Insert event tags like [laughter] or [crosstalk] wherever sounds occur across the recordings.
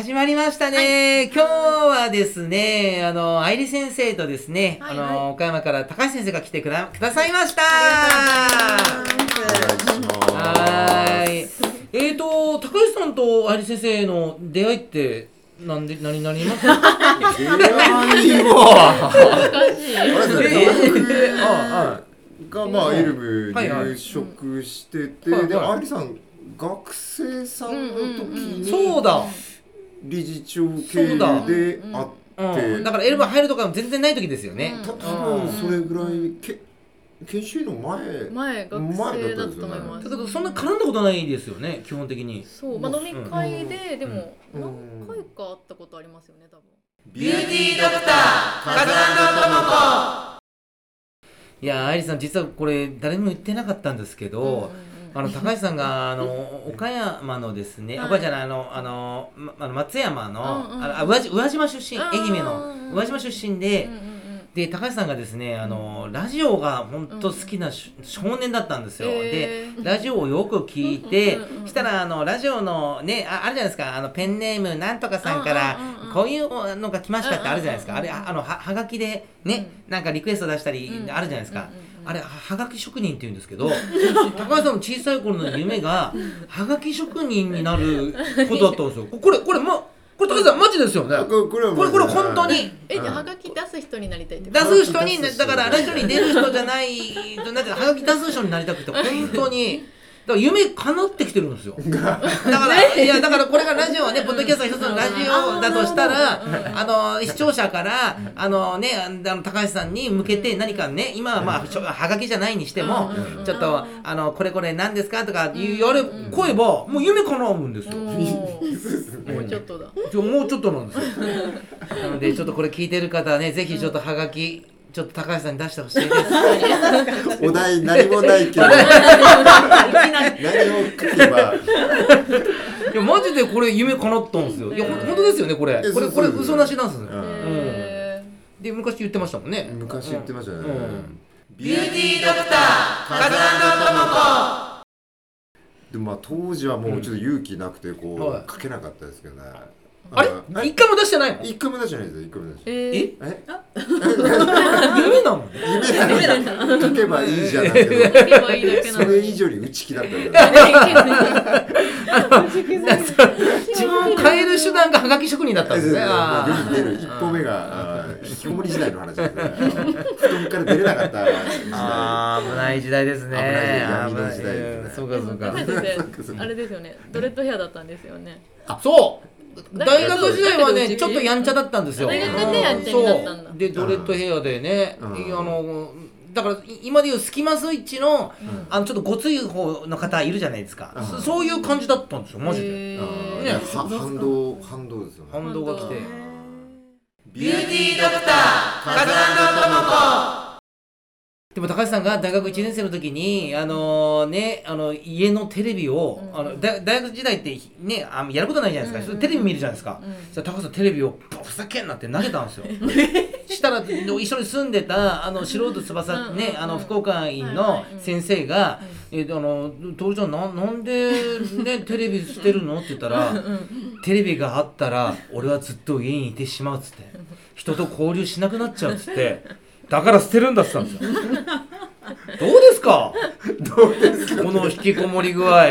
始まりましたね、今日はですね、あの、愛理先生とですね、はいあの、岡山から高橋先生が来てくだくださいました。はーい。えーと、高橋さんと愛理先生の出会いって、なんで、何になります？か出会いがまあエルブはいはい入職してて、はいはい。で愛理さん学生さんの時にそうだ。理事長経由で会って、うん。だからエルバ入るとか全然ない時ですよね。た多分それぐらいけ研修医の前前学生だったと思います。だけど、そんな絡んだことないですよね、基本的に。そう、まあ、飲み会で、でもうん。何回か会ったことありますよね多分。ビューティドクター、いやー、愛理さん、実はこれ、誰にも言ってなかったんですけど、あの高橋さんがあの岡山のですね、はい。岡山じゃないあのあの、ま、あの松山の,、うんうんあ宇和宇和島出身うん愛媛のうんうん。宇和島出身で、うんうんうん。で高橋さんがですねあのラジオが本当好きなし、少年だったんですよ、へー。でラジオをよく聞いてうんうんうんしたらあのラジオのねああるじゃないですかあのペンネームなんとかさんからうんうんうんこういうのが来ましたってあるじゃないですか、うんうんうんあれああのははがきでね、なんかリクエスト出したりうん。あるじゃないですか、うんうんうんあれははがき職人って言うんですけど [laughs] 高橋さんの小さい頃の夢がはがき職人になることだったんですよ。これこれまこれ高橋さんマジですよね。これこれはこれこれ本当に。えじゃあはがき出す人になりたいって出こと？す人にだからラジオに出る人じゃないなんてはがき出す人になりたくて本当にだから夢叶ってきてるんですよ。[laughs] だからいやだからこれがラジオはねポッドキャストの一つのラジオだとしたらあの視聴者からあのねあの高橋さんに向けて何かね今はまあはがきじゃないにしてもうんちょっとあのこれこれ何ですかとか言われ声ばもう夢叶うんですよ。もうちょっとだ。もうちょっとなんですよ。[laughs] なのでちょっとこれ聞いてる方はねぜひちょっとはがきちょっと高橋さんに出してほしいです。[laughs] お題何もないけど。何を書けば。いやマジでこれ夢叶ったんですよ。いやほん本当ですよねこれ。やこれこれ嘘なしなんですで昔言ってましたもんね。昔言ってましたね、うん。ビューティードクターカズとでもまあ当時はもうちょっと勇気なくてこう、はい。書けなかったですけどね。あれ？あ一回も出してないの？一回も出してないですよ一回も出してーえ？え？[laughs] え夢なの夢なの書けばいいじゃな。くてー、言えばいいだけなそれ以上に内気だった自分を変える手段がはがき職人だったんですね。あ出ーる出る。一歩目があー引きこもり時代の話ですね。布団から出れなかった時代。あー危ない時代。ですね危ない時代。闇の時代ですね。うんそうかそうか。高橋先生あれですよね。ドレッドヘアだったんですよね。そう大学時代はねちょっとやんちゃだったんですよ。大学でやんちゃになったんだ。そう。でドレッドヘアでね、うん。あのだからい今でいうスキマスイッチの,、うん。あのちょっとごつい方の方いるじゃないですか、うん。そそういう感じだったんですよマジで、ね。は反動反動ですよね。反動が来て。ビューティードクターカズともこでも高橋さんが大学1年生の時にあのねあの家のテレビを、うん。あの大大学時代ってねあやることないじゃないですか、うんテレビ見るじゃないですか、うん高橋さんテレビをバふざけんなって投げたんですよ。したら一緒に住んでたあの素人翼うんね、うん。あの福岡院はいの先生が「えあの徹ちゃんななんで、ね、[laughs] テレビ捨てるの?」って言ったら「テレビがあったら俺はずっと家にいてしまう」っつって「人と交流しなくなっちゃう」っつってだから捨てるんだって言ったんですよ。どうですか？どうですか？この引きこもり具合。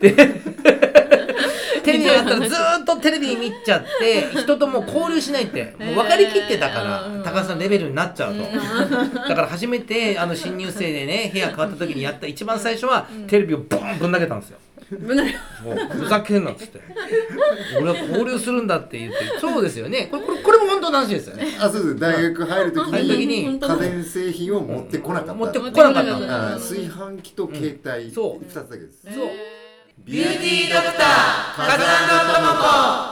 でテレビやったらずーっとテレビ見ちゃって人ともう交流しないってもう分かりきってたから、うん高橋さんレベルになっちゃうと、だから初めてあの新入生でね部屋変わった時にやった一番最初はテレビをボーンぶん投げたんですよ。ぶなそうふざけんなっつって。俺は交流するんだって言って。そうですよね。これこれこれも本当の話ですよね。あそうです。大学入る時にに。家電製品を持ってこなかった。持ってこ持なかった。持ってこなかった。あ炊飯器と携帯、ん。そう。二つだけです。そう。ビューティードクターカズともこあ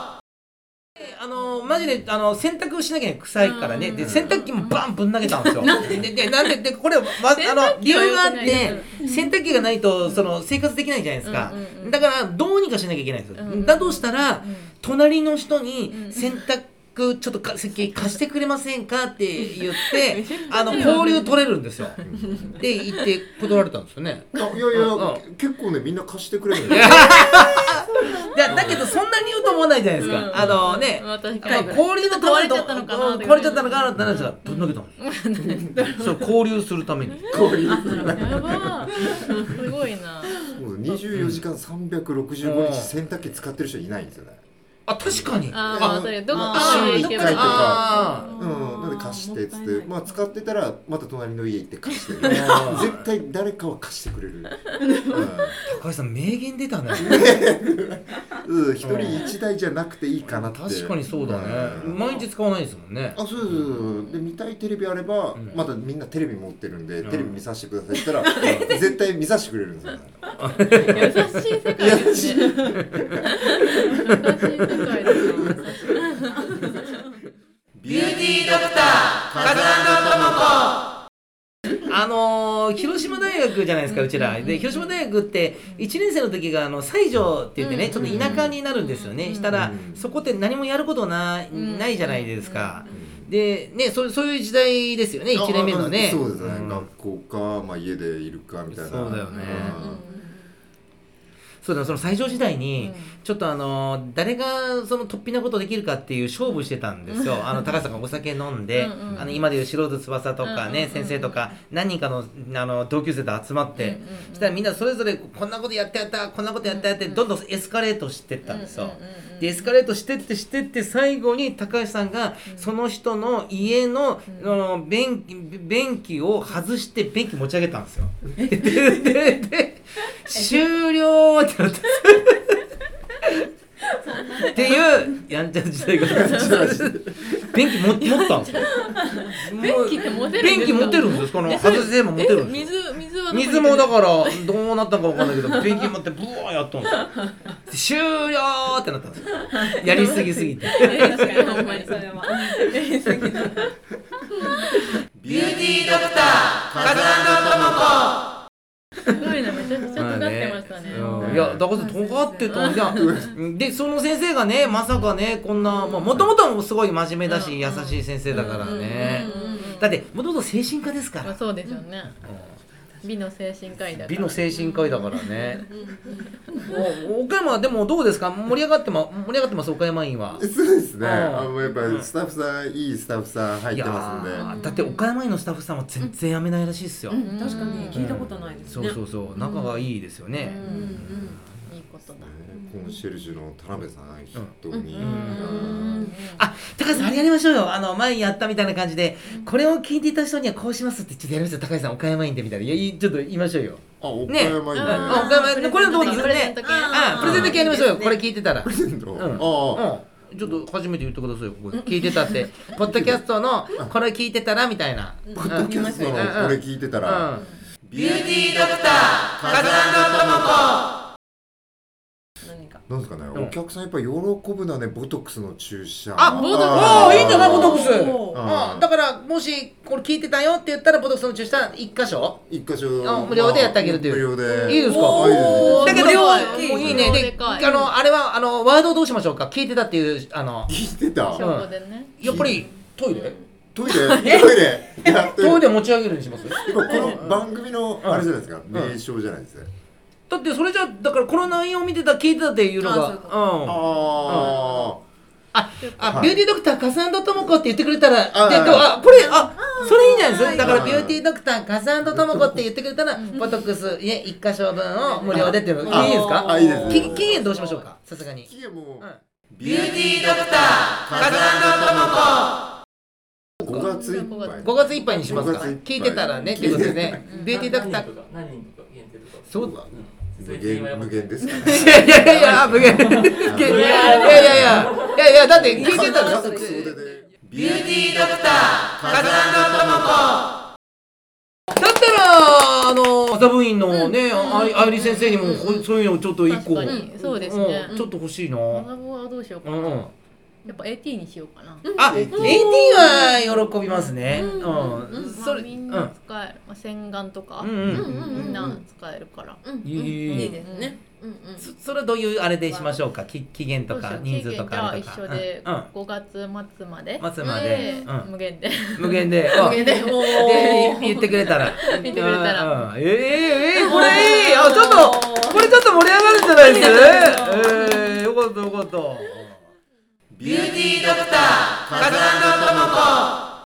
のマジであの洗濯しなきゃ臭いからね、うん。で洗濯機もバンぶん投げたんですよ。ででなんででこれわあの理由があって洗濯機がないとその生活できないじゃないですか、だからどうにかしなきゃいけないんですよ。うん。だとしたら、うん。隣の人にうん。洗濯くちょっとか席貸してくれませんかって言って [laughs] あの交流取れるんですよ。で行って断られたんですよね。あいやいや、うん。結構ねみんな貸してくれるんだよ。[laughs] いやだけどそんなに言うと思わないじゃないですか、うん。あのね、まあ確まあかに交流のために壊れちゃったのかなう。ん壊れちゃったのかなってなるんですがぶん投げたん。ですよそう交流するために。こういうやば。すごいな。もう24時間365日洗濯機使ってる人いないんですよねあ確かに。ああ確かにどっかあ週に一回とかあうん、なんで貸してっつって、まあ使ってたらまた隣の家行って貸して絶対誰かは貸してくれる、[laughs] 高橋さん名言出たね。うん。うん、一人一台じゃなくていいかなって。確かにそうだね。うん。毎日使わないですもんね。あそうそうそうで見たいテレビあれば、ん。まだみんなテレビ持ってるんで、うん。テレビ見させてくださいって言ったら、[laughs] 絶対見させてくれるんですよ、優しい世界で。すね優しい世界だなビューティードクター風間智子あのー広島大学じゃないで。すかうちらで。広島大学って1年生の時があの西条って言ってねちょっと田舎になるんで。すよねしたらそこって何もやることなないじゃないで。すかで。ねそうそういう時代で。すよね1年目のねそうで。すね、学校か、まあ、家で。いるかみたいなそうだよねうんそうだその最上時代に、うん。ちょっとあの誰がその突飛なことできるかっていう勝負してたんですよ。あの高橋さんがお酒飲んで、うんうん。あの今でいう素人翼とかね、うんうんうん先生とか何人かのあの同級生と集まって、うんうんうんそしたらみんなそれぞれこんなことやってやったこんなことやってやって、どんどんエスカレートしてったんですよ。うんうんエスカレートしてってしてって最後に高橋さんがその人の家の,、あの便器便器を外して便器持ち上げたんですよ。でででで終了ってなった。っていうやんちゃな時代が便器も持ったんですよ。便器って持てるんですか？便器持てるんですこの外せも持てるんえですよ。水水水もだからどうなったかわかんないけど便器持ってブワーやったんです終了ってなったんですよ。やりすぎすぎて。確かにほんまに。それは。ビューティードクター風間すごいなめちゃくちゃね。うん。いやだから尖ってたんじゃでその先生がねまさかねこんなもともとすごい真面目だし優しい先生だからね。うんうんうんうんだってもともと精神科ですから。まあそうですよね美の精神科医だから。美の精神科医だからね。お岡山はでもどうですか？盛り上がってま盛り上がってます？岡山院は。そうですね、うん。あのやっぱりスタッフさんいいスタッフさん入ってますんで。いやーだって岡山院のスタッフさんは全然辞めないらしいですよ、うん、確かに。聞いたことないですね。そうそうそう。仲がいいですよね、うんうんいいことだコンシェルジュの田辺さん筆頭に、うん。うんあ高橋さんあれやりましょうよ。あの前やったみたいな感じでこれを聞いていた人にはこうしますってちょっとやりましょう高橋さん岡山院でみたいな。いやいいちょっと言いましょうよ。あ岡ね。山にねあ岡山これはどうですね。プレゼント系やりましょうよ。これ聞いてたら。プレゼント、うん。ああ、うん。ちょっと初めて言ってくださいよ。ここで。聞いてたって。ポッドキャストのこれ聞いてたらみたいな。ポッドキャストのこれ聞いてたら、うん。ビューティードクター風間何かなんですかね、うん。お客さんやっぱ喜ぶのはねボトックスの注射。あボトックス。おおいいんじゃないボトックス。あだからもしこれ聞いてたよって言ったらボトックスの注射一箇所？一箇所。あ無料でやってあげるという。無料で。いいですか？あいいですおー。だけど無料。もういいね。であのあれはあのワードどうしましょうか？聞いてたっていうあの。聞いてた？やっぱりトイレ？トイレ？トイレ。トイレ。トイレ持ち上げるにします？この番組のあれじゃないですか、ん。名称じゃないですか、だってそれじゃだからこの内容を見てた聞いてたっていうのがあああ、あ、はい。ビューティードクターカサンドトモコって言ってくれたら、あこれ、あ、それいいんじゃないですか。だからはいビューティードクターカサンドトモコって言ってくれたら、ボトックス、いえ、一箇所分を無料でっていうの、あいいですか？あいいです。き期限どうしましょうか？さすがに。期限もうんビューティードクターカサン5月いっぱい。5月いっぱいにしますか。5月いっぱい。聞いてたらね、っていうことでね、ビューティードクター。何人とか限定とか。そうだ。無限無限ですかね。いやいやいやいや、無限。いやいやいや、いやいや、いやだって聞いてたら。家族総出でビューティードクター風間智子だったらあの麻布院のね、あい愛理先生にもこうそういうのちょっと一個確かにそうです。ねうんちょっと欲しいな学ぼはどうしようかなうんうんやっぱ AT にしようかな。あ AT は喜びますね。うん。それまあみんな使える、まあ、洗顔とか、うんうん。うんうんみんな使えるから、うん。うん。いいいいですね。うんうん。そそれはどういうあれでしましょうか？き期限とか人数とかあれとか。期限じゃあ一緒でうん。うん。5月末まで、末まで。でうん。無限で。無限で。[laughs] あ無限で。で言ってくれたら。言ってくれたら。[laughs] ええええこれいい。あちょっとこれちょっと盛り上がるんじゃないですええよかったよかったビューティードクター風間智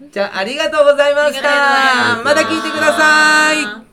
子。じゃあありがとうございました。また聞いてください